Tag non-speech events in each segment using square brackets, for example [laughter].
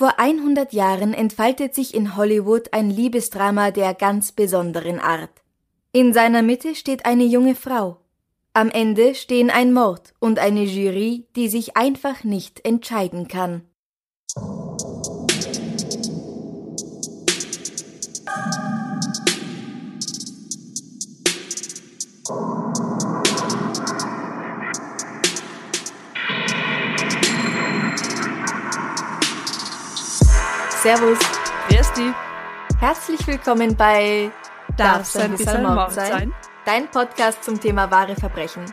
Vor 100 Jahren entfaltet sich in Hollywood ein Liebesdrama der ganz besonderen Art. In seiner Mitte steht eine junge Frau. Am Ende stehen ein Mord und eine Jury, die sich einfach nicht entscheiden kann. Servus. Grüß dich. Herzlich willkommen bei Darf's ein bisschen Mord sein? Dein Podcast zum Thema wahre Verbrechen.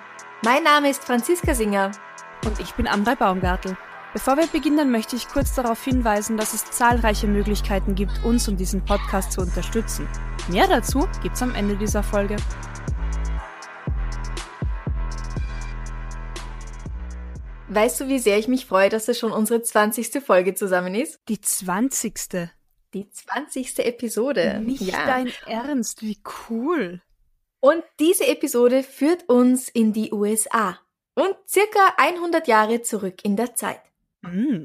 Mein Name ist Franziska Singer. Und ich bin Amrei Baumgartel. Bevor wir beginnen, möchte ich kurz darauf hinweisen, dass es zahlreiche Möglichkeiten gibt, uns und diesen Podcast zu unterstützen. Mehr dazu gibt's am Ende dieser Folge. Weißt du, wie sehr ich mich freue, dass es schon unsere 20. Folge zusammen ist? Die 20. Die 20. Episode. Nicht ja. dein Ernst, wie cool. Und diese Episode führt uns in die USA und circa 100 Jahre zurück in der Zeit. Mm.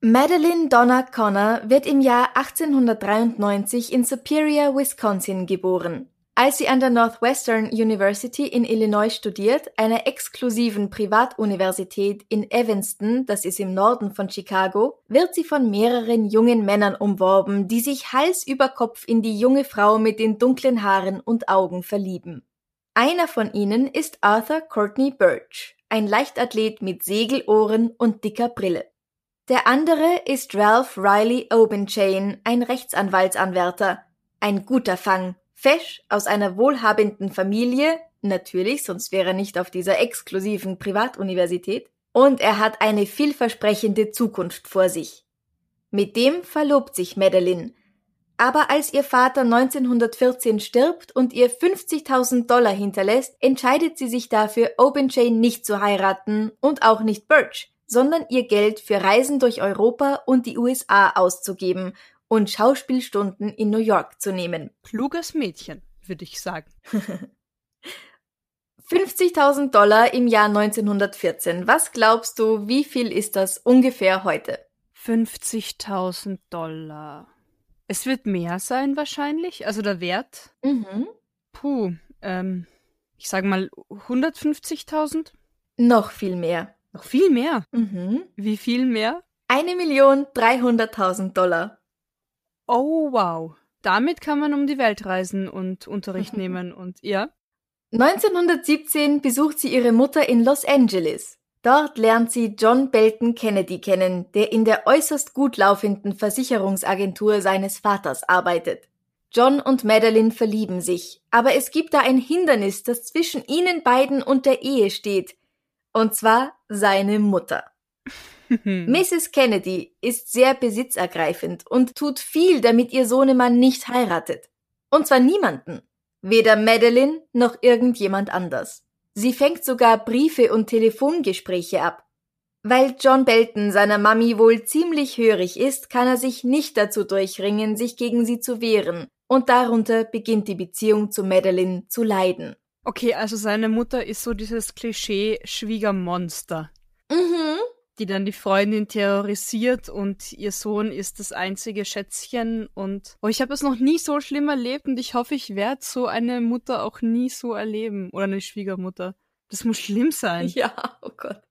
Madeline Donna Connor wird im Jahr 1893 in Superior, Wisconsin geboren. Als sie an der Northwestern University in Illinois studiert, einer exklusiven Privatuniversität in Evanston, das ist im Norden von Chicago, wird sie von mehreren jungen Männern umworben, die sich Hals über Kopf in die junge Frau mit den dunklen Haaren und Augen verlieben. Einer von ihnen ist Arthur Courtney Birch, ein Leichtathlet mit Segelohren und dicker Brille. Der andere ist Ralph Riley Obenchain, ein Rechtsanwaltsanwärter, ein guter Fang, fesch aus einer wohlhabenden Familie, natürlich, sonst wäre er nicht auf dieser exklusiven Privatuniversität, und er hat eine vielversprechende Zukunft vor sich. Mit dem verlobt sich Madeline, aber als ihr Vater 1914 stirbt und ihr 50.000 Dollar hinterlässt, entscheidet sie sich dafür, Obenchain nicht zu heiraten und auch nicht Birch, sondern ihr Geld für Reisen durch Europa und die USA auszugeben und Schauspielstunden in New York zu nehmen. Kluges Mädchen, würde ich sagen. [laughs] 50.000 Dollar im Jahr 1914. Was glaubst du, wie viel ist das ungefähr heute? 50.000 Dollar. Es wird mehr sein wahrscheinlich, also der Wert. Mhm. Puh, ähm, ich sage mal 150.000? Noch viel mehr. Noch viel mehr. Mhm. Wie viel mehr? Eine Million dreihunderttausend Dollar. Oh, wow. Damit kann man um die Welt reisen und Unterricht [laughs] nehmen und ja. 1917 besucht sie ihre Mutter in Los Angeles. Dort lernt sie John Belton Kennedy kennen, der in der äußerst gut laufenden Versicherungsagentur seines Vaters arbeitet. John und Madeline verlieben sich, aber es gibt da ein Hindernis, das zwischen ihnen beiden und der Ehe steht, und zwar seine Mutter. [laughs] Mrs. Kennedy ist sehr besitzergreifend und tut viel, damit ihr Sohnemann nicht heiratet. Und zwar niemanden. Weder Madeline noch irgendjemand anders. Sie fängt sogar Briefe und Telefongespräche ab. Weil John Belton seiner Mami wohl ziemlich hörig ist, kann er sich nicht dazu durchringen, sich gegen sie zu wehren, und darunter beginnt die Beziehung zu Madeline zu leiden. Okay, also seine Mutter ist so dieses Klischee Schwiegermonster, Mhm. Die dann die Freundin terrorisiert und ihr Sohn ist das einzige Schätzchen und oh, ich habe es noch nie so schlimm erlebt und ich hoffe, ich werde so eine Mutter auch nie so erleben oder eine Schwiegermutter. Das muss schlimm sein. Ja, oh Gott.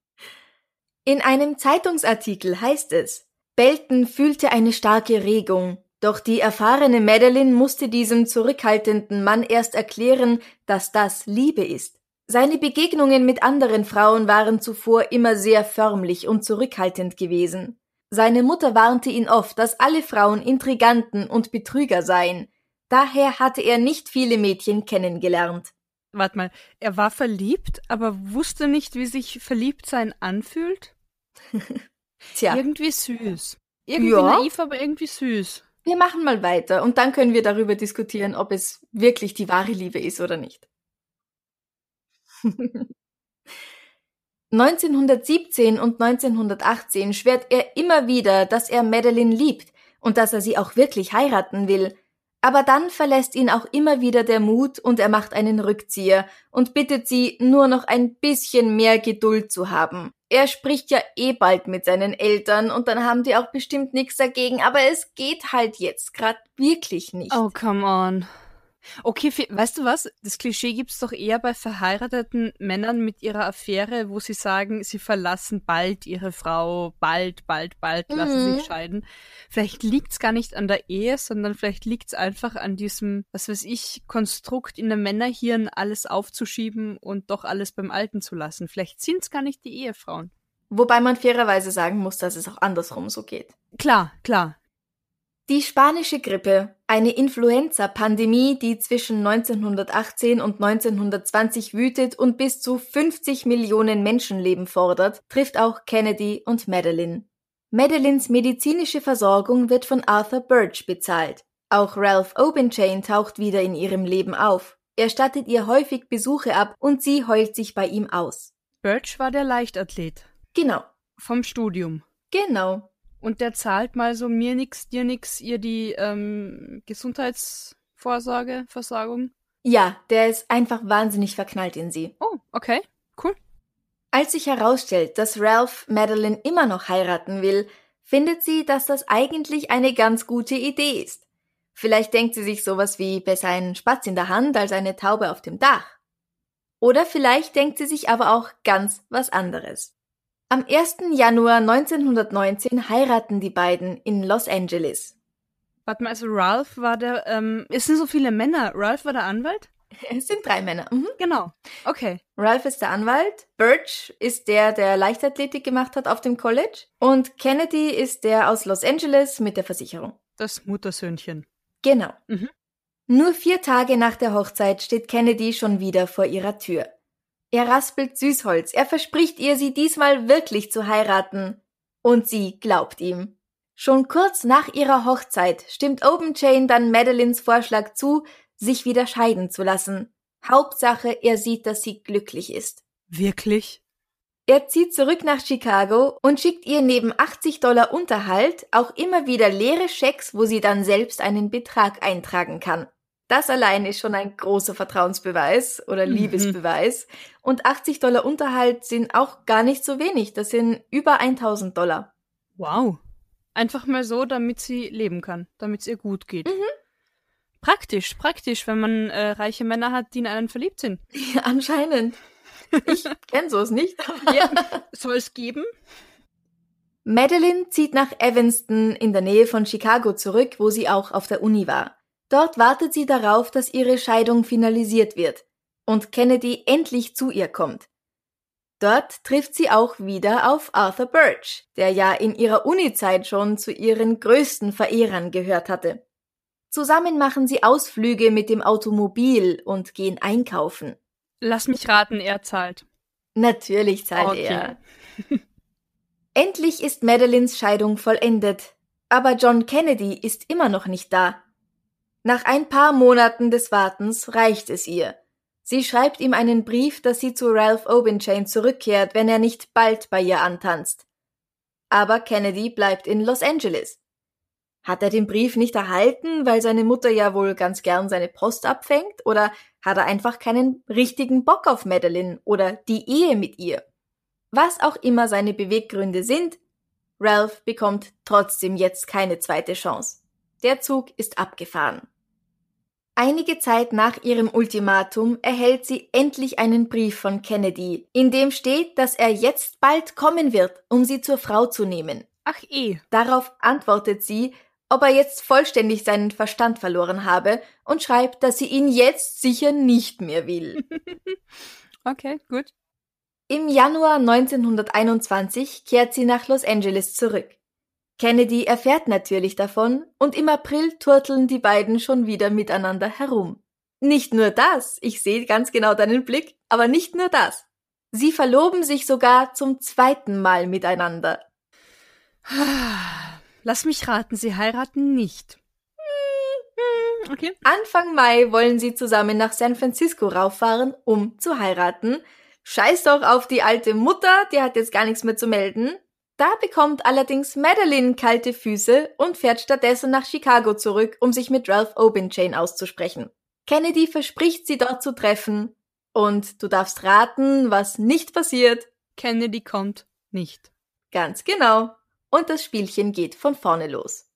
In einem Zeitungsartikel heißt es, Belton fühlte eine starke Regung, doch die erfahrene Madeline musste diesem zurückhaltenden Mann erst erklären, dass das Liebe ist. Seine Begegnungen mit anderen Frauen waren zuvor immer sehr förmlich und zurückhaltend gewesen. Seine Mutter warnte ihn oft, dass alle Frauen Intriganten und Betrüger seien. Daher hatte er nicht viele Mädchen kennengelernt. Warte mal, er war verliebt, aber wusste nicht, wie sich Verliebtsein anfühlt? [laughs] Tja, Irgendwie süß. Irgendwie Ja. naiv, aber irgendwie süß. Wir machen mal weiter und dann können wir darüber diskutieren, ob es wirklich die wahre Liebe ist oder nicht. 1917 und 1918 schwert er immer wieder, dass er Madeline liebt und dass er sie auch wirklich heiraten will. Aber dann verlässt ihn auch immer wieder der Mut und er macht einen Rückzieher und bittet sie, nur noch ein bisschen mehr Geduld zu haben. Er spricht ja eh bald mit seinen Eltern und dann haben die auch bestimmt nichts dagegen, aber es geht halt jetzt grad wirklich nicht. Oh, come on. Okay, weißt du was? Das Klischee gibt's doch eher bei verheirateten Männern mit ihrer Affäre, wo sie sagen, sie verlassen bald ihre Frau, bald, bald, bald lassen Mhm. sich scheiden. Vielleicht liegt's gar nicht an der Ehe, sondern vielleicht liegt's einfach an diesem, was weiß ich, Konstrukt in der Männerhirn, alles aufzuschieben und doch alles beim Alten zu lassen. Vielleicht sind's gar nicht die Ehefrauen. Wobei man fairerweise sagen muss, dass es auch andersrum so geht. Klar, klar. Die spanische Grippe, eine Influenza-Pandemie, die zwischen 1918 und 1920 wütet und bis zu 50 Millionen Menschenleben fordert, trifft auch Kennedy und Madeline. Madelines medizinische Versorgung wird von Arthur Birch bezahlt. Auch Ralph Obenchain taucht wieder in ihrem Leben auf. Er stattet ihr häufig Besuche ab und sie heult sich bei ihm aus. Birch war der Leichtathlet Genau, vom Studium. genau. Und der zahlt mal so mir nix, dir nix, ihr die ähm, Gesundheitsvorsorge, Versorgung. Ja, der ist einfach wahnsinnig verknallt in sie. Oh, okay, cool. Als sich herausstellt, dass Ralph Madeline immer noch heiraten will, findet sie, dass das eigentlich eine ganz gute Idee ist. Vielleicht denkt sie sich sowas wie besser einen Spatz in der Hand als eine Taube auf dem Dach. Oder vielleicht denkt sie sich aber auch ganz was anderes. Am 1. Januar 1919 heiraten die beiden in Los Angeles. Warte mal, also Ralph war der, ähm, es sind so viele Männer. Ralph war der Anwalt? [laughs] Es sind drei Männer. Mhm. Genau. Okay. Ralph ist der Anwalt, Birch ist der, der Leichtathletik gemacht hat auf dem College und Kennedy ist der aus Los Angeles mit der Versicherung. Das Muttersöhnchen. Genau. Mhm. Nur vier Tage nach der Hochzeit steht Kennedy schon wieder vor ihrer Tür. Er raspelt Süßholz, er verspricht ihr, sie diesmal wirklich zu heiraten. Und sie glaubt ihm. Schon kurz nach ihrer Hochzeit stimmt Obenchain dann Madeleines Vorschlag zu, sich wieder scheiden zu lassen. Hauptsache, er sieht, dass sie glücklich ist. Wirklich? Er zieht zurück nach Chicago und schickt ihr neben 80 Dollar Unterhalt auch immer wieder leere Schecks, wo sie dann selbst einen Betrag eintragen kann. Das allein ist schon ein großer Vertrauensbeweis oder Mhm. Liebesbeweis. Und 80 Dollar Unterhalt sind auch gar nicht so wenig. Das sind über 1000 Dollar. Wow. Einfach mal so, damit sie leben kann, damit es ihr gut geht. Mhm. Praktisch, praktisch, wenn man äh, reiche Männer hat, die in einen verliebt sind. [laughs] Ja, anscheinend. Ich [laughs] kenn so's nicht. Ja, soll es geben? Madeline zieht nach Evanston in der Nähe von Chicago zurück, wo sie auch auf der Uni war. Dort wartet sie darauf, dass ihre Scheidung finalisiert wird und Kennedy endlich zu ihr kommt. Dort trifft sie auch wieder auf Arthur Birch, der ja in ihrer Unizeit schon zu ihren größten Verehrern gehört hatte. Zusammen machen sie Ausflüge mit dem Automobil und gehen einkaufen. Lass mich raten, er zahlt. Natürlich zahlt Okay. er. Endlich ist Madelines Scheidung vollendet, aber John Kennedy ist immer noch nicht da. Nach ein paar Monaten des Wartens reicht es ihr. Sie schreibt ihm einen Brief, dass sie zu Ralph Obenchain zurückkehrt, wenn er nicht bald bei ihr antanzt. Aber Kennedy bleibt in Los Angeles. Hat er den Brief nicht erhalten, weil seine Mutter ja wohl ganz gern seine Post abfängt? Oder hat er einfach keinen richtigen Bock auf Madeline oder die Ehe mit ihr? Was auch immer seine Beweggründe sind, Ralph bekommt trotzdem jetzt keine zweite Chance. Der Zug ist abgefahren. Einige Zeit nach ihrem Ultimatum erhält sie endlich einen Brief von Kennedy, in dem steht, dass er jetzt bald kommen wird, um sie zur Frau zu nehmen. Ach eh. Darauf antwortet sie, ob er jetzt vollständig seinen Verstand verloren habe und schreibt, dass sie ihn jetzt sicher nicht mehr will. [laughs] Okay, gut. Im Januar 1921 kehrt sie nach Los Angeles zurück. Kennedy erfährt natürlich davon und im April turteln die beiden schon wieder miteinander herum. Nicht nur das, ich sehe ganz genau deinen Blick, aber nicht nur das. Sie verloben sich sogar zum zweiten Mal miteinander. Lass mich raten, Sie heiraten nicht. Hm, okay. Anfang Mai wollen sie zusammen nach San Francisco rauffahren, um zu heiraten. Scheiß doch auf die alte Mutter, die hat jetzt gar nichts mehr zu melden. Da bekommt allerdings Madeline kalte Füße und fährt stattdessen nach Chicago zurück, um sich mit Ralph Obinchain auszusprechen. Kennedy verspricht sie dort zu treffen. Und du darfst raten, was nicht passiert. Kennedy kommt nicht. Ganz genau. Und das Spielchen geht von vorne los.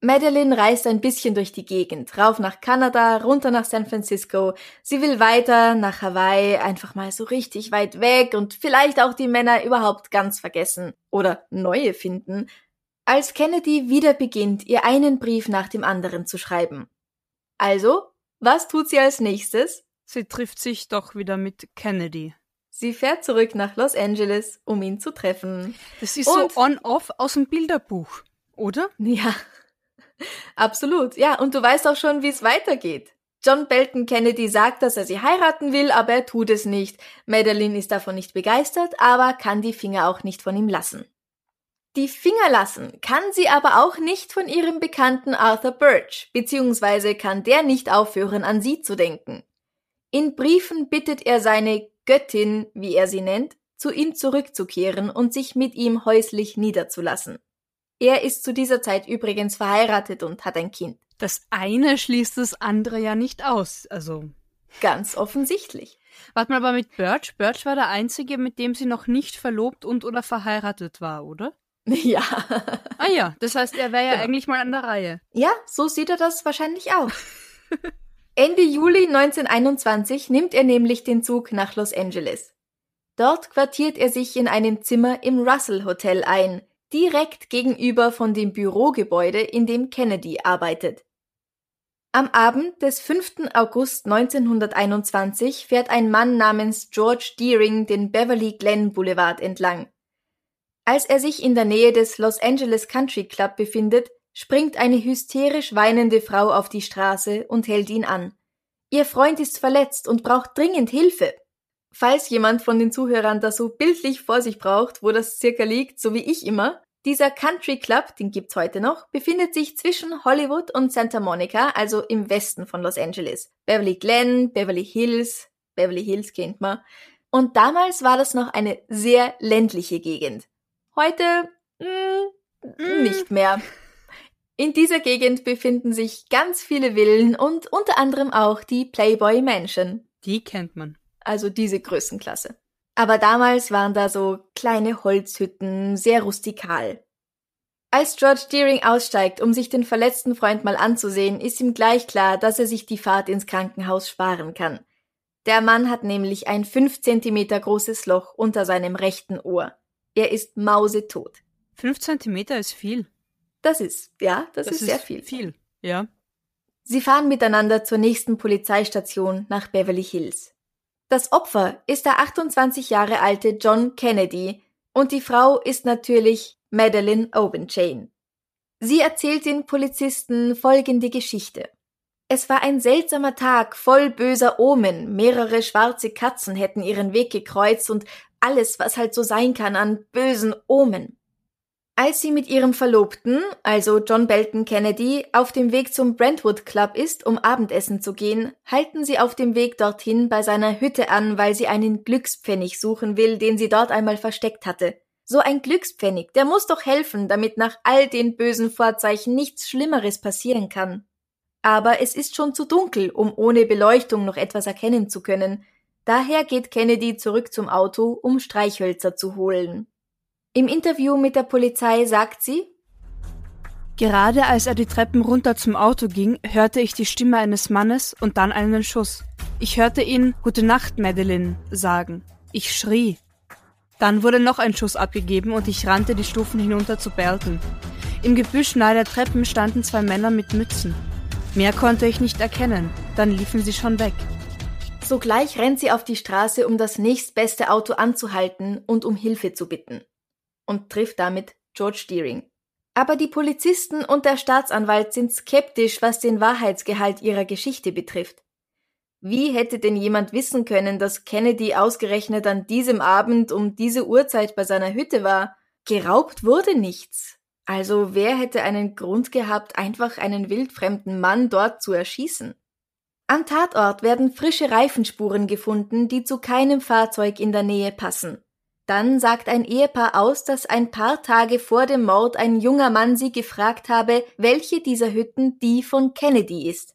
Madeline reist ein bisschen durch die Gegend, rauf nach Kanada, runter nach San Francisco. Sie will weiter nach Hawaii, einfach mal so richtig weit weg und vielleicht auch die Männer überhaupt ganz vergessen oder neue finden. Als Kennedy wieder beginnt, ihr einen Brief nach dem anderen zu schreiben. Also, was tut sie als nächstes? Sie trifft sich doch wieder mit Kennedy. Sie fährt zurück nach Los Angeles, um ihn zu treffen. Das ist und so on-off aus dem Bilderbuch, oder? Ja, absolut. Ja, und du weißt auch schon, wie es weitergeht. John Belton Kennedy sagt, dass er sie heiraten will, aber er tut es nicht. Madeline ist davon nicht begeistert, aber kann die Finger auch nicht von ihm lassen. Die Finger lassen kann sie aber auch nicht von ihrem Bekannten Arthur Birch, beziehungsweise kann der nicht aufhören, an sie zu denken. In Briefen bittet er seine Göttin, wie er sie nennt, zu ihm zurückzukehren und sich mit ihm häuslich niederzulassen. Er ist zu dieser Zeit übrigens verheiratet und hat ein Kind. Das eine schließt das andere ja nicht aus, also. Ganz offensichtlich. Warte mal, aber mit Birch, Birch war der einzige, mit dem sie noch nicht verlobt und oder verheiratet war, oder? [laughs] Ja. ah ja, das heißt, er wäre ja genau. eigentlich mal an der Reihe. Ja, so sieht er das wahrscheinlich auch. Ende Juli 1921 nimmt er nämlich den Zug nach Los Angeles. Dort quartiert er sich in einem Zimmer im Russell Hotel ein, direkt gegenüber von dem Bürogebäude, in dem Kennedy arbeitet. Am Abend des 5. August 1921 fährt ein Mann namens George Deering den Beverly Glen Boulevard entlang. Als er sich in der Nähe des Los Angeles Country Club befindet, springt eine hysterisch weinende Frau auf die Straße und hält ihn an. Ihr Freund ist verletzt und braucht dringend Hilfe. Falls jemand von den Zuhörern das so bildlich vor sich braucht, wo das circa liegt, so wie ich immer, dieser Country Club, den gibt's heute noch, befindet sich zwischen Hollywood und Santa Monica, also im Westen von Los Angeles. Beverly Glen, Beverly Hills, Beverly Hills kennt man. Und damals war das noch eine sehr ländliche Gegend. Heute mh, hm, nicht mehr. In dieser Gegend befinden sich ganz viele Villen und unter anderem auch die Playboy Mansion. Die kennt man. Also diese Größenklasse. Aber damals waren da so kleine Holzhütten, sehr rustikal. Als George Deering aussteigt, um sich den verletzten Freund mal anzusehen, ist ihm gleich klar, dass er sich die Fahrt ins Krankenhaus sparen kann. Der Mann hat nämlich ein fünf Zentimeter großes Loch unter seinem rechten Ohr. Er ist mausetot. Fünf Zentimeter ist viel. Das ist, ja, das, das ist, ist sehr viel. Viel, ja. Sie fahren miteinander zur nächsten Polizeistation nach Beverly Hills. Das Opfer ist der 28 Jahre alte John Kennedy und die Frau ist natürlich Madeline Obenchain. Sie erzählt den Polizisten folgende Geschichte. Es war ein seltsamer Tag voll böser Omen, mehrere schwarze Katzen hätten ihren Weg gekreuzt und alles, was halt so sein kann an bösen Omen. Als sie mit ihrem Verlobten, also John Belton Kennedy, auf dem Weg zum Brentwood Club ist, um Abendessen zu gehen, halten sie auf dem Weg dorthin bei seiner Hütte an, weil sie einen Glückspfennig suchen will, den sie dort einmal versteckt hatte. So ein Glückspfennig, der muss doch helfen, damit nach all den bösen Vorzeichen nichts Schlimmeres passieren kann. Aber es ist schon zu dunkel, um ohne Beleuchtung noch etwas erkennen zu können. Daher geht Kennedy zurück zum Auto, um Streichhölzer zu holen. Im Interview mit der Polizei sagt sie, Gerade als er die Treppen runter zum Auto ging, hörte ich die Stimme eines Mannes und dann einen Schuss. Ich hörte ihn Gute Nacht, Madeline sagen. Ich schrie. Dann wurde noch ein Schuss abgegeben und ich rannte die Stufen hinunter zu Belton. Im Gebüsch nahe der Treppen standen zwei Männer mit Mützen. Mehr konnte ich nicht erkennen, dann liefen sie schon weg. Sogleich rennt sie auf die Straße, um das nächstbeste Auto anzuhalten und um Hilfe zu bitten und trifft damit George Deering. Aber die Polizisten und der Staatsanwalt sind skeptisch, was den Wahrheitsgehalt ihrer Geschichte betrifft. Wie hätte denn jemand wissen können, dass Kennedy ausgerechnet an diesem Abend um diese Uhrzeit bei seiner Hütte war? Geraubt wurde nichts. Also wer hätte einen Grund gehabt, einfach einen wildfremden Mann dort zu erschießen? Am Tatort werden frische Reifenspuren gefunden, die zu keinem Fahrzeug in der Nähe passen. Dann sagt ein Ehepaar aus, dass ein paar Tage vor dem Mord ein junger Mann sie gefragt habe, welche dieser Hütten die von Kennedy ist.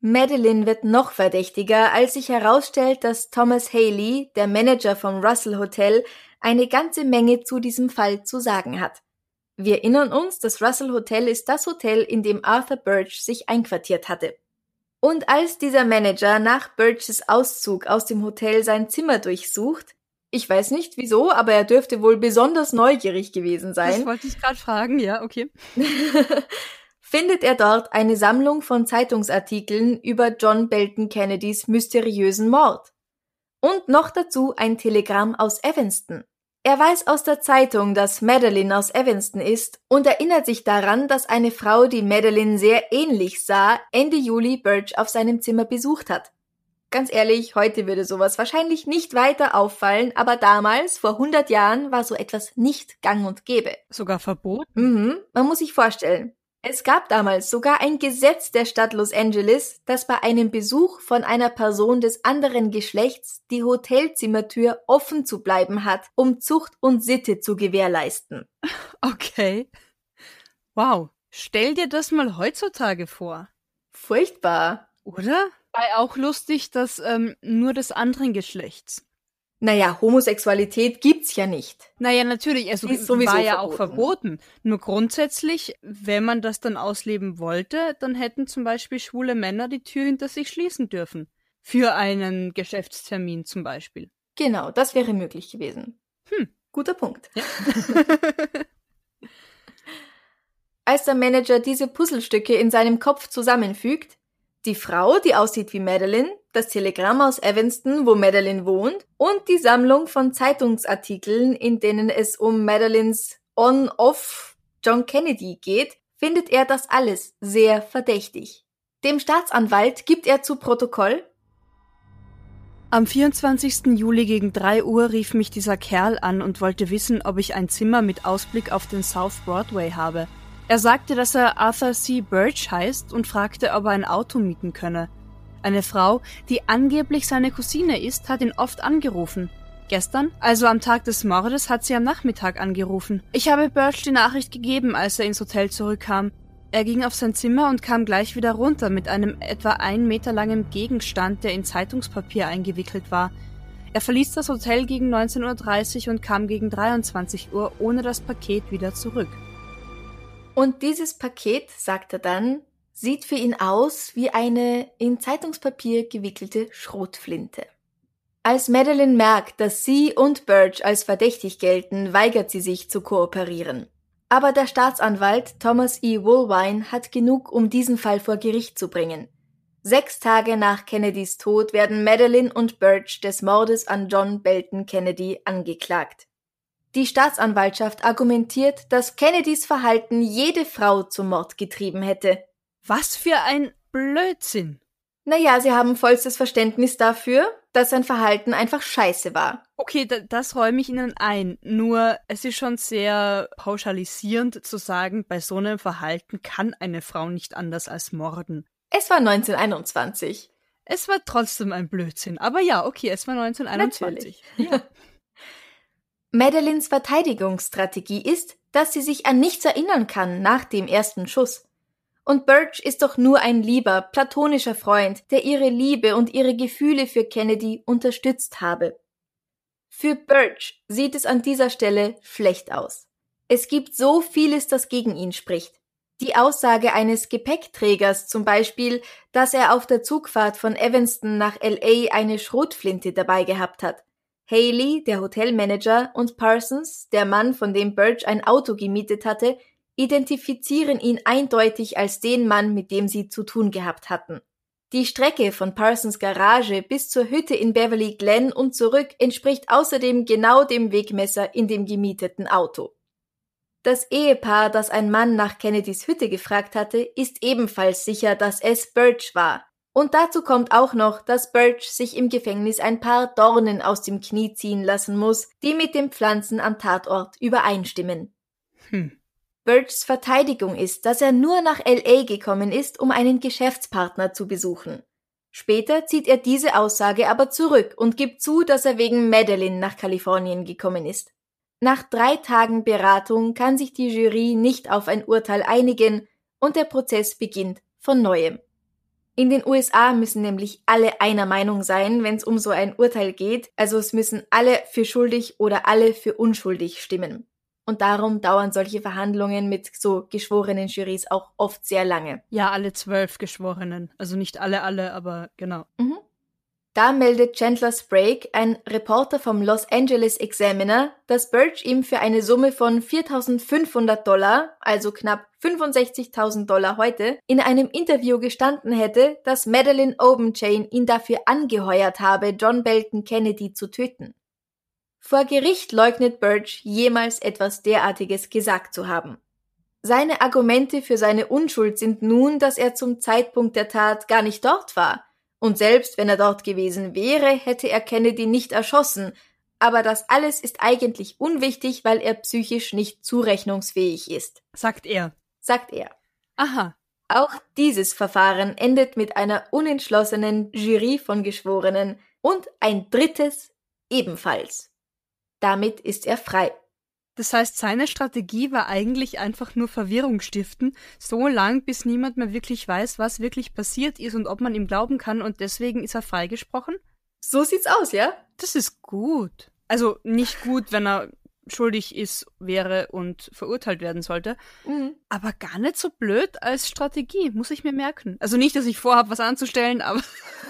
Madeline wird noch verdächtiger, als sich herausstellt, dass Thomas Haley, der Manager vom Russell Hotel, eine ganze Menge zu diesem Fall zu sagen hat. Wir erinnern uns, das Russell Hotel ist das Hotel, in dem Arthur Birch sich einquartiert hatte. Und als dieser Manager nach Birches Auszug aus dem Hotel sein Zimmer durchsucht, ich weiß nicht wieso, aber er dürfte wohl besonders neugierig gewesen sein. Das wollte ich gerade fragen, ja, okay. [laughs] findet er dort eine Sammlung von Zeitungsartikeln über John Belton Kennedys mysteriösen Mord. Und noch dazu ein Telegramm aus Evanston. Er weiß aus der Zeitung, dass Madeline aus Evanston ist und erinnert sich daran, dass eine Frau, die Madeline sehr ähnlich sah, Ende Juli Birch auf seinem Zimmer besucht hat. Ganz ehrlich, heute würde sowas wahrscheinlich nicht weiter auffallen, aber damals, vor 100 Jahren, war so etwas nicht gang und gäbe. Sogar verboten? Mhm, man muss sich vorstellen. Es gab damals sogar ein Gesetz der Stadt Los Angeles, das bei einem Besuch von einer Person des anderen Geschlechts die Hotelzimmertür offen zu bleiben hat, um Zucht und Sitte zu gewährleisten. [laughs] Okay. Wow. Stell dir das mal heutzutage vor. Furchtbar. Oder? Sei auch lustig, dass ähm, nur des anderen Geschlechts. Naja, Homosexualität gibt's ja nicht. Naja, natürlich, also ist sowieso war ja verboten. auch verboten. Nur grundsätzlich, wenn man das dann ausleben wollte, dann hätten zum Beispiel schwule Männer die Tür hinter sich schließen dürfen. Für einen Geschäftstermin zum Beispiel. Genau, das wäre möglich gewesen. Hm. Guter Punkt. Ja. [laughs] Als der Manager diese Puzzlestücke in seinem Kopf zusammenfügt, die Frau, die aussieht wie Madeline, das Telegramm aus Evanston, wo Madeline wohnt, und die Sammlung von Zeitungsartikeln, in denen es um Madelines On-Off John Kennedy geht, findet er das alles sehr verdächtig. Dem Staatsanwalt gibt er zu Protokoll, Am 24. Juli gegen 3 Uhr rief mich dieser Kerl an und wollte wissen, ob ich ein Zimmer mit Ausblick auf den South Broadway habe. Er sagte, dass er Arthur C. Birch heißt und fragte, ob er ein Auto mieten könne. Eine Frau, die angeblich seine Cousine ist, hat ihn oft angerufen. Gestern, also am Tag des Mordes, hat sie am Nachmittag angerufen. Ich habe Birch die Nachricht gegeben, als er ins Hotel zurückkam. Er ging auf sein Zimmer und kam gleich wieder runter mit einem etwa ein Meter langen Gegenstand, der in Zeitungspapier eingewickelt war. Er verließ das Hotel gegen 19.30 Uhr und kam gegen 23 Uhr ohne das Paket wieder zurück. Und dieses Paket, sagt er dann, sieht für ihn aus wie eine in Zeitungspapier gewickelte Schrotflinte. Als Madeline merkt, dass sie und Birch als verdächtig gelten, weigert sie sich zu kooperieren. Aber der Staatsanwalt Thomas E. Woolwine hat genug, um diesen Fall vor Gericht zu bringen. Sechs Tage nach Kennedys Tod werden Madeline und Birch des Mordes an John Belton Kennedy angeklagt. Die Staatsanwaltschaft argumentiert, dass Kennedys Verhalten jede Frau zum Mord getrieben hätte. Was für ein Blödsinn! Naja, sie haben vollstes Verständnis dafür, dass sein Verhalten einfach scheiße war. Okay, da, das räume ich Ihnen ein. Nur es ist schon sehr pauschalisierend zu sagen, bei so einem Verhalten kann eine Frau nicht anders als morden. Es war 1921. Es war trotzdem ein Blödsinn. Aber ja, okay, es war 1921. Ja. [laughs] Madelines Verteidigungsstrategie ist, dass sie sich an nichts erinnern kann nach dem ersten Schuss. Und Birch ist doch nur ein lieber, platonischer Freund, der ihre Liebe und ihre Gefühle für Kennedy unterstützt habe. Für Birch sieht es an dieser Stelle schlecht aus. Es gibt so vieles, das gegen ihn spricht. Die Aussage eines Gepäckträgers zum Beispiel, dass er auf der Zugfahrt von Evanston nach LA eine Schrotflinte dabei gehabt hat. Haley, der Hotelmanager, und Parsons, der Mann, von dem Birch ein Auto gemietet hatte, identifizieren ihn eindeutig als den Mann, mit dem sie zu tun gehabt hatten. Die Strecke von Parsons Garage bis zur Hütte in Beverly Glen und zurück entspricht außerdem genau dem Wegmesser in dem gemieteten Auto. Das Ehepaar, das ein Mann nach Kennedys Hütte gefragt hatte, ist ebenfalls sicher, dass es Birch war. Und dazu kommt auch noch, dass Birch sich im Gefängnis ein paar Dornen aus dem Knie ziehen lassen muss, die mit den Pflanzen am Tatort übereinstimmen. Hm. Birchs Verteidigung ist, dass er nur nach LA gekommen ist, um einen Geschäftspartner zu besuchen. Später zieht er diese Aussage aber zurück und gibt zu, dass er wegen Madeline nach Kalifornien gekommen ist. Nach drei Tagen Beratung kann sich die Jury nicht auf ein Urteil einigen und der Prozess beginnt von neuem. In den USA müssen nämlich alle einer Meinung sein, wenn es um so ein Urteil geht, also es müssen alle für schuldig oder alle für unschuldig stimmen. Und darum dauern solche Verhandlungen mit so geschworenen Jurys auch oft sehr lange. Ja, alle zwölf Geschworenen. Also nicht alle, alle, aber genau. Mhm. Da meldet Chandler Sprague, ein Reporter vom Los Angeles Examiner, dass Birch ihm für eine Summe von 4.500 Dollar, also knapp 65.000 Dollar heute, in einem Interview gestanden hätte, dass Madeleine Obenchain ihn dafür angeheuert habe, John Belton Kennedy zu töten. Vor Gericht leugnet Birch, jemals etwas derartiges gesagt zu haben. Seine Argumente für seine Unschuld sind nun, dass er zum Zeitpunkt der Tat gar nicht dort war und selbst wenn er dort gewesen wäre, hätte er Kennedy nicht erschossen, aber das alles ist eigentlich unwichtig, weil er psychisch nicht zurechnungsfähig ist. Sagt er. Sagt er. Aha. Auch dieses Verfahren endet mit einer unentschlossenen Jury von Geschworenen und ein drittes ebenfalls. Damit ist er frei. Das heißt, seine Strategie war eigentlich einfach nur Verwirrung stiften, so lang, bis niemand mehr wirklich weiß, was wirklich passiert ist und ob man ihm glauben kann, und deswegen ist er freigesprochen? So sieht's aus, ja? Das ist gut. Also nicht gut, wenn er schuldig ist, wäre und verurteilt werden sollte. Mhm. Aber gar nicht so blöd als Strategie, muss ich mir merken. Also nicht, dass ich vorhabe, was anzustellen, aber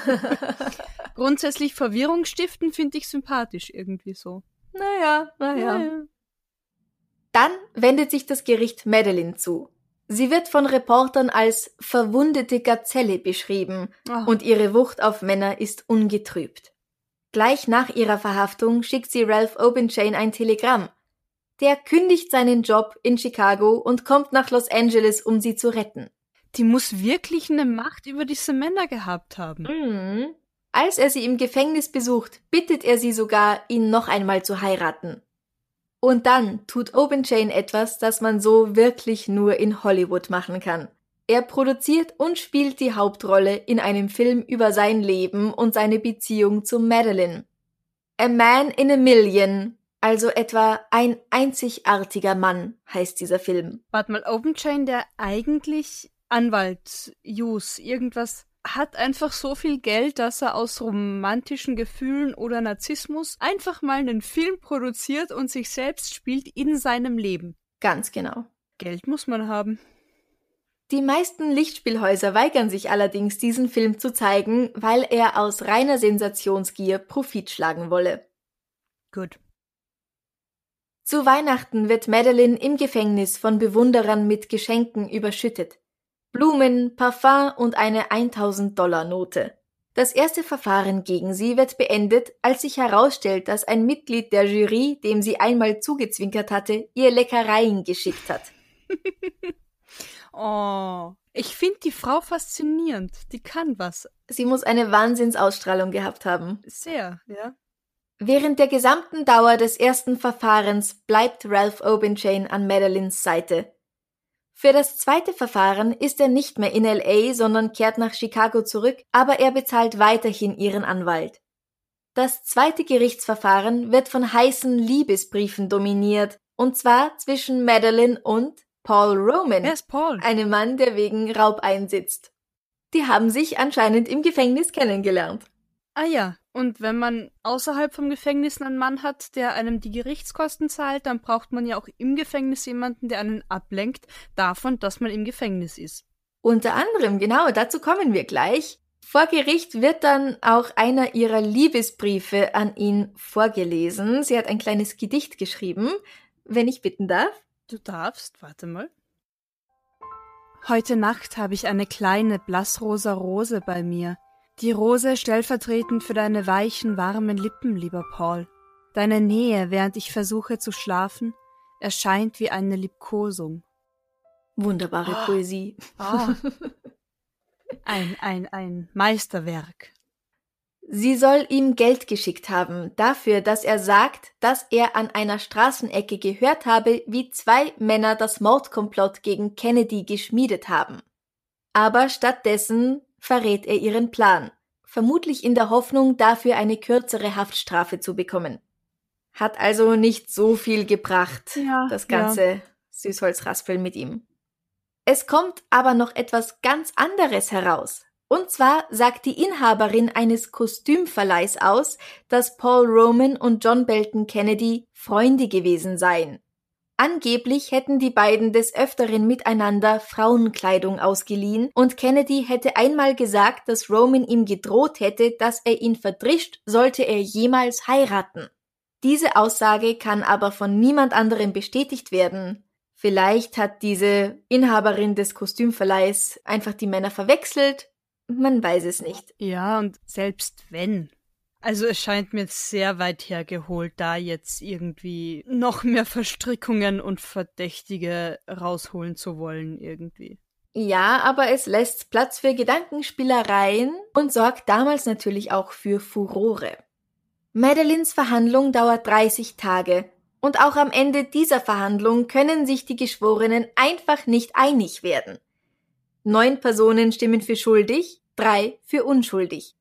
[laughs] grundsätzlich Verwirrung stiften finde ich sympathisch irgendwie so. Naja, naja. naja. Dann wendet sich das Gericht Madeline zu. Sie wird von Reportern als verwundete Gazelle beschrieben oh. und ihre Wucht auf Männer ist ungetrübt. Gleich nach ihrer Verhaftung schickt sie Ralph Obenchain ein Telegramm. Der kündigt seinen Job in Chicago und kommt nach Los Angeles, um sie zu retten. Die muss wirklich eine Macht über diese Männer gehabt haben. Mhm. Als er sie im Gefängnis besucht, bittet er sie sogar, ihn noch einmal zu heiraten. Und dann tut Obenchain etwas, das man so wirklich nur in Hollywood machen kann. Er produziert und spielt die Hauptrolle in einem Film über sein Leben und seine Beziehung zu Madeline. A Man in a Million, also etwa ein einzigartiger Mann, heißt dieser Film. Warte mal, Obenchain, der eigentlich Anwalt, Jus, irgendwas hat einfach so viel Geld, dass er aus romantischen Gefühlen oder Narzissmus einfach mal einen Film produziert und sich selbst spielt in seinem Leben. Ganz genau. Geld muss man haben. Die meisten Lichtspielhäuser weigern sich allerdings, diesen Film zu zeigen, weil er aus reiner Sensationsgier Profit schlagen wolle. Gut. Zu Weihnachten wird Madeline im Gefängnis von Bewunderern mit Geschenken überschüttet. Blumen, Parfum und eine 1000 Dollar Note. Das erste Verfahren gegen sie wird beendet, als sich herausstellt, dass ein Mitglied der Jury, dem sie einmal zugezwinkert hatte, ihr Leckereien geschickt hat. [laughs] oh, ich finde die Frau faszinierend. Die kann was. Sie muss eine Wahnsinnsausstrahlung gehabt haben. Sehr, ja. Während der gesamten Dauer des ersten Verfahrens bleibt Ralph Obenchain an Madeleines Seite. Für das zweite Verfahren ist er nicht mehr in LA, sondern kehrt nach Chicago zurück, aber er bezahlt weiterhin ihren Anwalt. Das zweite Gerichtsverfahren wird von heißen Liebesbriefen dominiert, und zwar zwischen Madeline und Paul Roman. Wer ist Paul? Einem Mann, der wegen Raub einsitzt. Die haben sich anscheinend im Gefängnis kennengelernt. Ah ja, und wenn man außerhalb vom Gefängnis einen Mann hat, der einem die Gerichtskosten zahlt, dann braucht man ja auch im Gefängnis jemanden, der einen ablenkt davon, dass man im Gefängnis ist. Unter anderem, genau, dazu kommen wir gleich. Vor Gericht wird dann auch einer ihrer Liebesbriefe an ihn vorgelesen. Sie hat ein kleines Gedicht geschrieben, wenn ich bitten darf. Du darfst, warte mal. Heute Nacht habe ich eine kleine blassrosa Rose bei mir. Die Rose stellvertretend für deine weichen, warmen Lippen, lieber Paul. Deine Nähe, während ich versuche zu schlafen, erscheint wie eine Liebkosung. Wunderbare oh. Poesie. Oh. [laughs] Ein, ein, ein Meisterwerk. Sie soll ihm Geld geschickt haben, dafür, dass er sagt, dass er an einer Straßenecke gehört habe, wie zwei Männer das Mordkomplott gegen Kennedy geschmiedet haben. Aber stattdessen verrät er ihren Plan, vermutlich in der Hoffnung, dafür eine kürzere Haftstrafe zu bekommen. Hat also nicht so viel gebracht, Ja, das ganze Süßholzraspeln mit ihm. Es kommt aber noch etwas ganz anderes heraus. Und zwar sagt die Inhaberin eines Kostümverleihs aus, dass Paul Roman und John Belton Kennedy Freunde gewesen seien. Angeblich hätten die beiden des Öfteren miteinander Frauenkleidung ausgeliehen und Kennedy hätte einmal gesagt, dass Roman ihm gedroht hätte, dass er ihn verdrischt, sollte er jemals heiraten. Diese Aussage kann aber von niemand anderem bestätigt werden. Vielleicht hat diese Inhaberin des Kostümverleihs einfach die Männer verwechselt. Man weiß es nicht. Ja, und selbst wenn. Also es scheint mir sehr weit hergeholt, da jetzt irgendwie noch mehr Verstrickungen und Verdächtige rausholen zu wollen irgendwie. Ja, aber es lässt Platz für Gedankenspielereien und sorgt damals natürlich auch für Furore. Madeleines Verhandlung dauert 30 Tage und auch am Ende dieser Verhandlung können sich die Geschworenen einfach nicht einig werden. Neun Personen stimmen für schuldig, drei für unschuldig.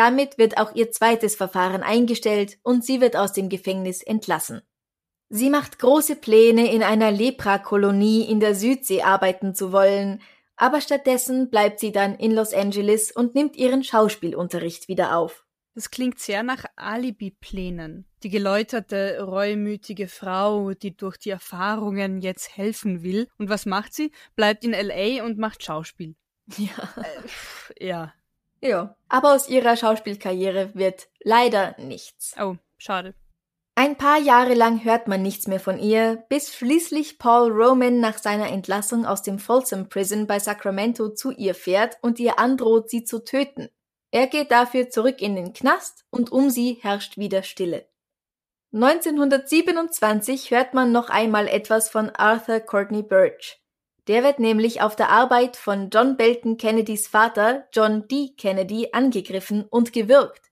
Damit wird auch ihr zweites Verfahren eingestellt und sie wird aus dem Gefängnis entlassen. Sie macht große Pläne, in einer Leprakolonie in der Südsee arbeiten zu wollen, aber stattdessen bleibt sie dann in Los Angeles und nimmt ihren Schauspielunterricht wieder auf. Das klingt sehr nach Alibi-Plänen. Die geläuterte, reumütige Frau, die durch die Erfahrungen jetzt helfen will. Und was macht sie? Bleibt in LA und macht Schauspiel. Ja. Ja. Ja. Aber aus ihrer Schauspielkarriere wird leider nichts. Oh, schade. Ein paar Jahre lang hört man nichts mehr von ihr, bis schließlich Paul Roman nach seiner Entlassung aus dem Folsom Prison bei Sacramento zu ihr fährt und ihr androht, sie zu töten. Er geht dafür zurück in den Knast und um sie herrscht wieder Stille. 1927 hört man noch einmal etwas von Arthur Courtney Birch. Der wird nämlich auf der Arbeit von John Belton Kennedys Vater, John D. Kennedy, angegriffen und gewürgt.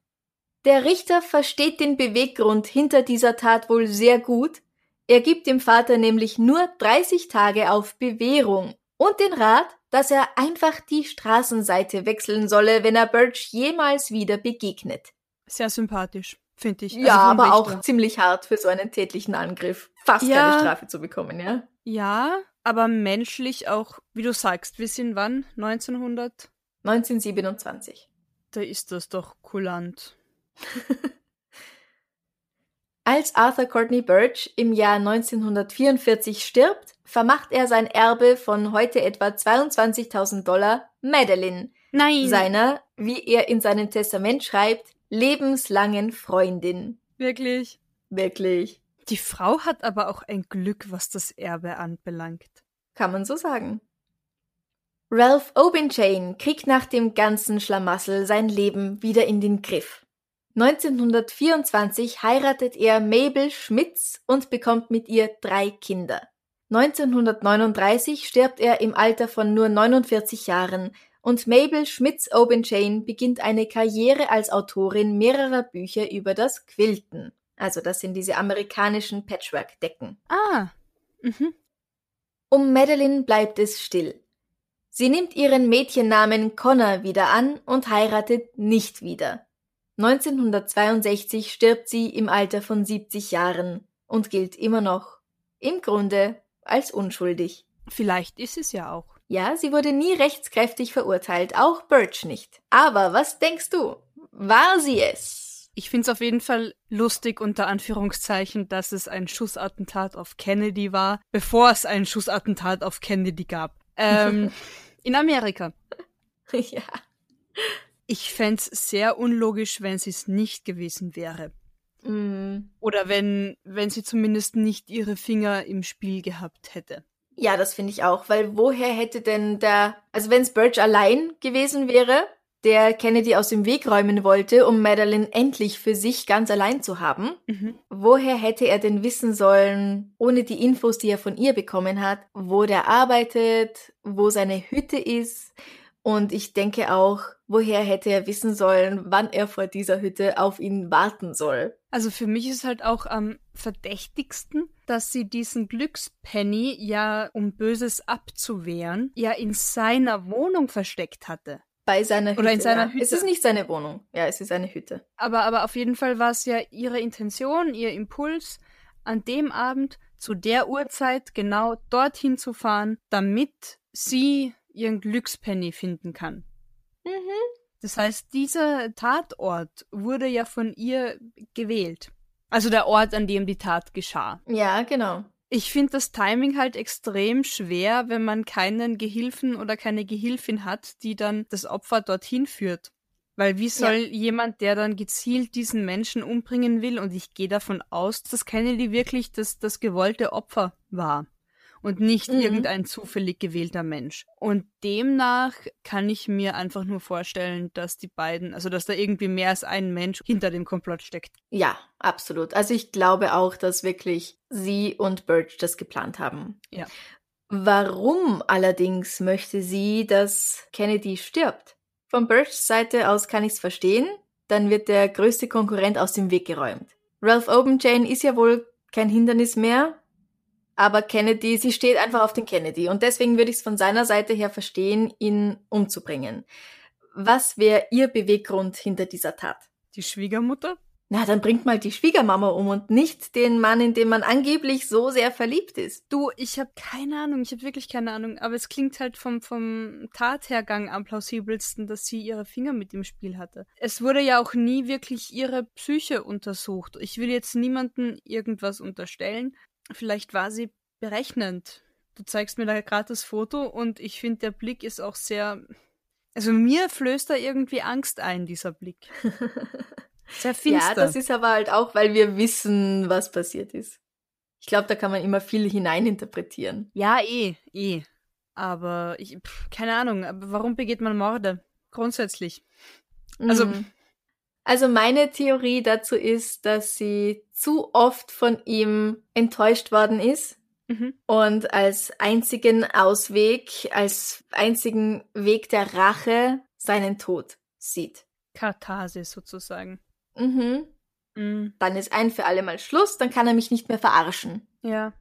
Der Richter versteht den Beweggrund hinter dieser Tat wohl sehr gut. Er gibt dem Vater nämlich nur 30 Tage auf Bewährung und den Rat, dass er einfach die Straßenseite wechseln solle, wenn er Birch jemals wieder begegnet. Sehr sympathisch, finde ich. Ja, Also aber auch Richter. ziemlich hart für so einen tätlichen Angriff. Fast Ja. keine Strafe zu bekommen, ja? Ja, aber menschlich auch, wie du sagst, wir sind wann? 1900? 1927. Da ist das doch kulant. [laughs] Als Arthur Courtney Birch im Jahr 1944 stirbt, vermacht er sein Erbe von heute etwa 22.000 Dollar Madeline, Nein! seiner, wie er in seinem Testament schreibt, lebenslangen Freundin. Wirklich? Wirklich. Die Frau hat aber auch ein Glück, was das Erbe anbelangt. Kann man so sagen. Ralph Obenshain kriegt nach dem ganzen Schlamassel sein Leben wieder in den Griff. 1924 heiratet er Mabel Schmitz und bekommt mit ihr drei Kinder. 1939 stirbt er im Alter von nur 49 Jahren und Mabel Schmitz Obenshain beginnt eine Karriere als Autorin mehrerer Bücher über das Quilten. Also das sind diese amerikanischen Patchwork-Decken. Ah. Mhm. Um Madeline bleibt es still. Sie nimmt ihren Mädchennamen Connor wieder an und heiratet nicht wieder. 1962 stirbt sie im Alter von 70 Jahren und gilt immer noch, im Grunde, als unschuldig. Vielleicht ist es ja auch. Ja, sie wurde nie rechtskräftig verurteilt, auch Birch nicht. Aber was denkst du? War sie es? Ich finde es auf jeden Fall lustig unter Anführungszeichen, dass es ein Schussattentat auf Kennedy war, bevor es ein Schussattentat auf Kennedy gab. Ähm, [laughs] in Amerika. [laughs] ja. Ich fänd's sehr unlogisch, wenn sie es nicht gewesen wäre. Mm. Oder wenn, wenn sie zumindest nicht ihre Finger im Spiel gehabt hätte. Ja, das finde ich auch, weil woher hätte denn der, also wenn es Birch allein gewesen wäre, der Kennedy aus dem Weg räumen wollte, um Madeline endlich für sich ganz allein zu haben, Mhm. woher hätte er denn wissen sollen, ohne die Infos, die er von ihr bekommen hat, wo der arbeitet, wo seine Hütte ist, Und ich denke auch, woher hätte er wissen sollen, wann er vor dieser Hütte auf ihn warten soll? Also für mich ist halt auch am verdächtigsten, dass sie diesen Glückspenny ja, um Böses abzuwehren, ja in seiner Wohnung versteckt hatte. Bei seiner Hütte. Oder in seiner ja. Hütte. Es ist nicht seine Wohnung. Ja, es ist eine Hütte. Aber, aber auf jeden Fall war es ja ihre Intention, ihr Impuls, an dem Abend zu der Uhrzeit genau dorthin zu fahren, damit sie ihren Glückspenny finden kann. Mhm. Das heißt, dieser Tatort wurde ja von ihr gewählt. Also der Ort, an dem die Tat geschah. Ja, genau. Ich finde das Timing halt extrem schwer, wenn man keinen Gehilfen oder keine Gehilfin hat, die dann das Opfer dorthin führt. Weil wie soll Ja. jemand, der dann gezielt diesen Menschen umbringen will, und ich gehe davon aus, dass Kennedy wirklich das, das gewollte Opfer war und nicht Mhm. irgendein zufällig gewählter Mensch. Und demnach kann ich mir einfach nur vorstellen, dass die beiden, also dass da irgendwie mehr als ein Mensch hinter dem Komplott steckt. Ja, absolut. Also ich glaube auch, dass wirklich sie und Birch das geplant haben. Ja. Warum allerdings möchte sie, dass Kennedy stirbt? Von Birchs Seite aus kann ich's verstehen. Dann wird der größte Konkurrent aus dem Weg geräumt. Ralph Obenchain ist ja wohl kein Hindernis mehr. Aber Kennedy, sie steht einfach auf den Kennedy. Und deswegen würde ich es von seiner Seite her verstehen, ihn umzubringen. Was wäre ihr Beweggrund hinter dieser Tat? Die Schwiegermutter? Na, dann bringt mal die Schwiegermama um und nicht den Mann, in den man angeblich so sehr verliebt ist. Du, ich habe keine Ahnung, ich habe wirklich keine Ahnung, aber es klingt halt vom, vom Tathergang am plausibelsten, dass sie ihre Finger mit im Spiel hatte. Es wurde ja auch nie wirklich ihre Psyche untersucht. Ich will jetzt niemanden irgendwas unterstellen. Vielleicht war sie berechnend. Du zeigst mir da gerade das Foto und ich finde, der Blick ist auch sehr. Also mir flößt da irgendwie Angst ein, dieser Blick. [laughs] Sehr finster. Ja, das ist aber halt auch, weil wir wissen, was passiert ist. Ich glaube, da kann man immer viel hineininterpretieren. Ja, eh, eh. Aber ich, pff, keine Ahnung, aber warum begeht man Morde? Grundsätzlich. Also- Mhm. Also meine Theorie dazu ist, dass sie zu oft von ihm enttäuscht worden ist Mhm. und als einzigen Ausweg, als einzigen Weg der Rache seinen Tod sieht. Katharsis sozusagen. Mhm. Mhm. Dann ist ein für alle Mal Schluss, dann kann er mich nicht mehr verarschen. Ja.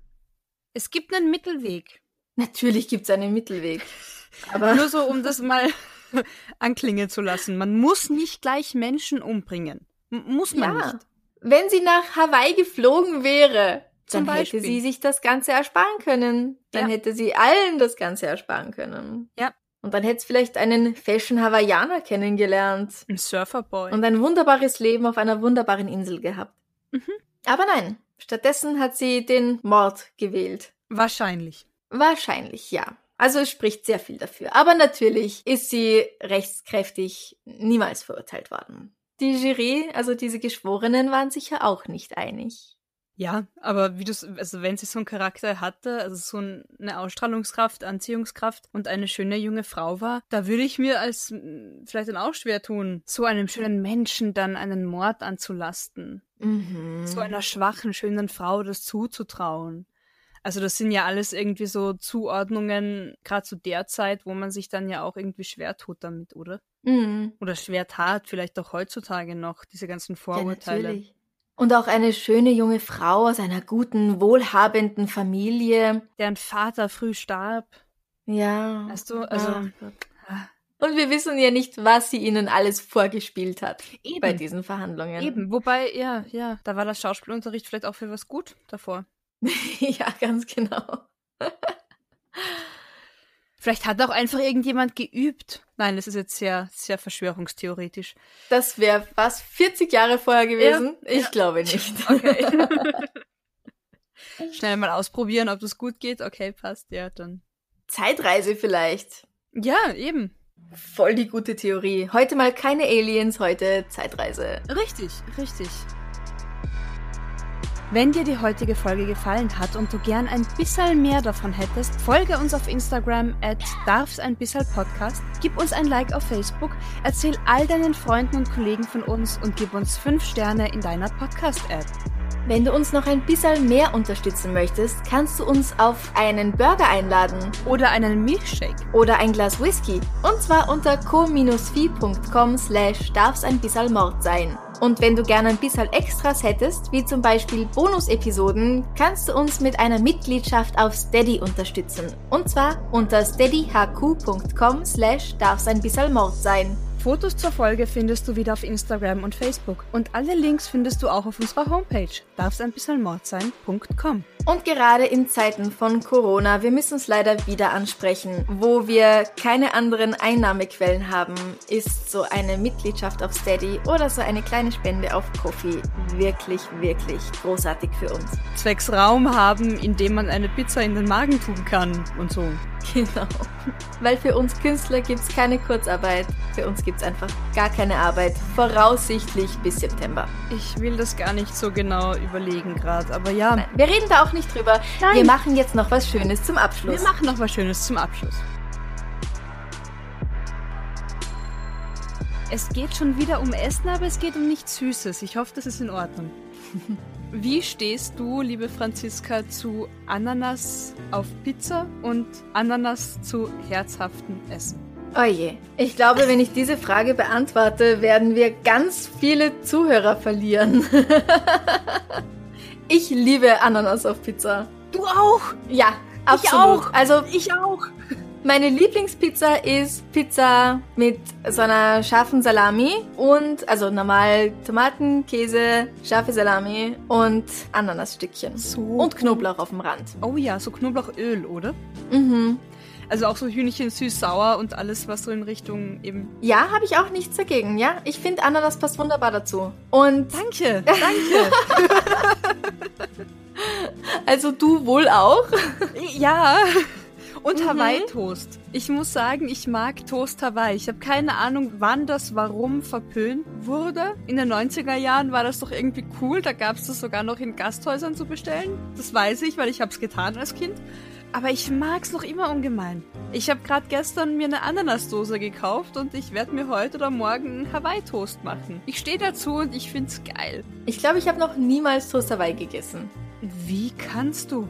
Es gibt einen Mittelweg. Natürlich gibt's einen Mittelweg. [laughs] Aber Nur so, um das mal [laughs] anklingen zu lassen. Man muss nicht gleich Menschen umbringen. M muss man Ja. nicht. wenn sie nach Hawaii geflogen wäre, Zum dann Beispiel. hätte sie sich das Ganze ersparen können. Dann Ja. hätte sie allen das Ganze ersparen können. Ja. Und dann hätte es vielleicht einen Fashion Hawaiianer kennengelernt Ein Surferboy. und ein wunderbares Leben auf einer wunderbaren Insel gehabt. Mhm. Aber nein, stattdessen hat sie den Mord gewählt. Wahrscheinlich. Wahrscheinlich, ja. Also es spricht sehr viel dafür. Aber natürlich ist sie rechtskräftig niemals verurteilt worden. Die Jury, also diese Geschworenen, waren sicher auch nicht einig. Ja, aber wie du also wenn sie so einen Charakter hatte, also so ein- eine Ausstrahlungskraft, Anziehungskraft und eine schöne junge Frau war, da würde ich mir als vielleicht dann auch schwer tun, so einem schönen Menschen dann einen Mord anzulasten. Mhm. So einer schwachen, schönen Frau das zuzutrauen. Also das sind ja alles irgendwie so Zuordnungen, gerade zu der Zeit, wo man sich dann ja auch irgendwie schwer tut damit, oder? Mhm. Oder schwer tat, vielleicht auch heutzutage noch, diese ganzen Vorurteile. Ja, natürlich. Und auch eine schöne junge Frau aus einer guten, wohlhabenden Familie. Deren Vater früh starb. Ja. Weißt du, also- Ach Gott. Und wir wissen ja nicht, was sie ihnen alles vorgespielt hat Eben. bei diesen Verhandlungen. Eben, wobei, ja, ja, da war der Schauspielunterricht vielleicht auch für was gut davor. [laughs] ja, ganz genau. Vielleicht hat auch einfach irgendjemand geübt. Nein, das ist jetzt sehr, sehr verschwörungstheoretisch. Das wäre fast 40 Jahre vorher gewesen. Ja, ich ja. glaube nicht. [laughs] Okay. [laughs] Schnell mal ausprobieren, ob das gut geht. Okay, passt, ja, dann. Zeitreise vielleicht. Ja, eben. Voll die gute Theorie. Heute mal keine Aliens, heute Zeitreise. Richtig, richtig. Wenn dir die heutige Folge gefallen hat und du gern ein bisschen mehr davon hättest, folge uns auf Instagram at darfseinbissalpodcast, gib uns ein Like auf Facebook, erzähl all deinen Freunden und Kollegen von uns und gib uns 5 Sterne in deiner Podcast-App. Wenn du uns noch ein bisschen mehr unterstützen möchtest, kannst du uns auf einen Burger einladen. Oder einen Milchshake. Oder ein Glas Whisky. Und zwar unter co-fi.com slash darf's ein bisschen Mord sein. Und wenn du gerne ein bisschen Extras hättest, wie zum Beispiel Bonus-Episoden, kannst du uns mit einer Mitgliedschaft auf Steady unterstützen. Und zwar unter steadyhq.com slash darf's ein bisschen Mord sein. Fotos zur Folge findest du wieder auf Instagram und Facebook. Und alle Links findest du auch auf unserer Homepage darfseinbissalmordsein.com. Und gerade in Zeiten von Corona, wir müssen es leider wieder ansprechen, wo wir keine anderen Einnahmequellen haben, ist so eine Mitgliedschaft auf Steady oder so eine kleine Spende auf Coffee wirklich, wirklich großartig für uns. Zwecks Raum haben, in dem man eine Pizza in den Magen tun kann und so. Genau. Weil für uns Künstler gibt es keine Kurzarbeit. Für uns gibt es einfach gar keine Arbeit. Voraussichtlich bis September. Ich will das gar nicht so genau überlegen gerade, aber ja. Nein, wir reden da auch nicht drüber. Nein. Wir machen jetzt noch was Schönes zum Abschluss. Wir machen noch was Schönes zum Abschluss. Es geht schon wieder um Essen, aber es geht um nichts Süßes. Ich hoffe, das ist in Ordnung. [laughs] Wie stehst du, liebe Franziska, zu Ananas auf Pizza und Ananas zu herzhaftem Essen? Oje, ich glaube, wenn ich diese Frage beantworte, werden wir ganz viele Zuhörer verlieren. [laughs] ich liebe Ananas auf Pizza. Du auch? Ja, absolut. Ich auch. Also Ich auch. Meine Lieblingspizza ist Pizza mit so einer scharfen Salami und also normal Tomaten, Käse, scharfe Salami und Ananasstückchen. So Und Knoblauch auf dem Rand. Oh ja, so Knoblauchöl, oder? Mhm. Also auch so Hühnchen süß-sauer und alles, was so in Richtung eben. Ja, habe ich auch nichts dagegen, ja. Ich finde Ananas passt wunderbar dazu. Und Danke, [laughs] danke. also du wohl auch? ja. Und Mhm. Hawaii-Toast. Ich muss sagen, ich mag Toast Hawaii. Ich habe keine Ahnung, wann das warum verpönt wurde. In den 90er Jahren war das doch irgendwie cool. Da gab es das sogar noch in Gasthäusern zu bestellen. Das weiß ich, weil ich habe es getan als Kind. Aber ich mag's noch immer ungemein. Ich habe gerade gestern mir eine Ananasdose gekauft und ich werde mir heute oder morgen einen Hawaii-Toast machen. Ich stehe dazu und ich find's geil. Ich glaube, ich habe noch niemals Toast Hawaii gegessen. Wie kannst du?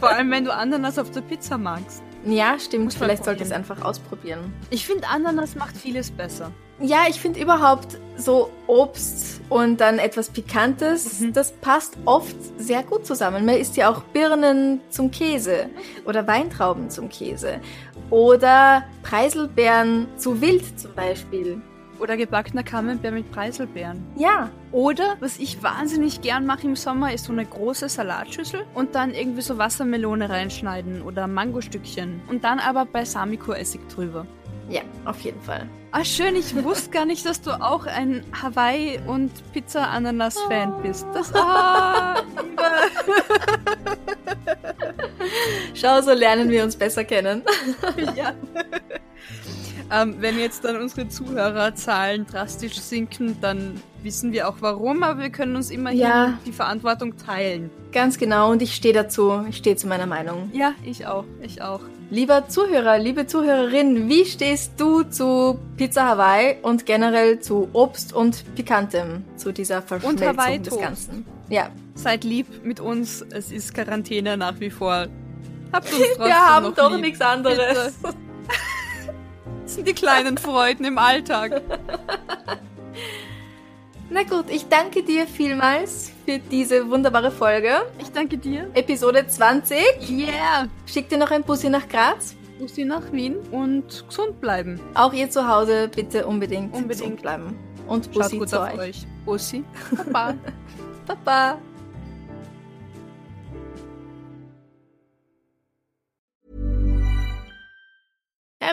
Vor allem, wenn du Ananas auf der Pizza magst. Ja, stimmt. Vielleicht sollte ich es einfach ausprobieren. Ich finde, Ananas macht vieles besser. Ja, ich finde überhaupt so Obst und dann etwas Pikantes, Mhm. das passt oft sehr gut zusammen. Man isst ja auch Birnen zum Käse oder Weintrauben zum Käse oder Preiselbeeren zu Wild zum Beispiel. Oder gebackener Camembert mit Preiselbeeren. Ja, Oder, was ich wahnsinnig gern mache im Sommer, ist so eine große Salatschüssel und dann irgendwie so Wassermelone reinschneiden oder Mangostückchen. Und dann aber Balsamico-Essig drüber. ja, auf jeden Fall. Ah, schön, ich wusste gar nicht, dass du auch ein Hawaii- und Pizza-Ananas-Fan bist. Das, [laughs] ah, [laughs] Schau, so lernen wir uns besser kennen. ja. [laughs] ähm, wenn jetzt dann unsere Zuhörerzahlen drastisch sinken, dann wissen wir auch warum, aber wir können uns immerhin Ja. die Verantwortung teilen. Ganz genau, und ich stehe dazu. Ich stehe zu meiner Meinung. Ja, ich auch, ich auch. Lieber Zuhörer, liebe Zuhörerin, wie stehst du zu Pizza Hawaii und generell zu Obst und Pikantem, zu dieser Verschmelzung des. Ganzen? Ja, Seid lieb mit uns, es ist Quarantäne nach wie vor. Habt uns [laughs] trotzdem wir haben doch lieb. nichts anderes. [laughs] Das sind die kleinen Freuden im Alltag. [laughs] Na gut, ich danke dir vielmals für diese wunderbare Folge. Ich danke dir. Episode 20. Yeah. Schick dir noch ein Bussi nach Graz. Bussi nach Wien und gesund bleiben. Auch ihr zu Hause bitte unbedingt, Unbedingt. gesund bleiben. Und Schaut Bussi gut zu auf euch. euch. Bussi. [laughs] Baba. Baba.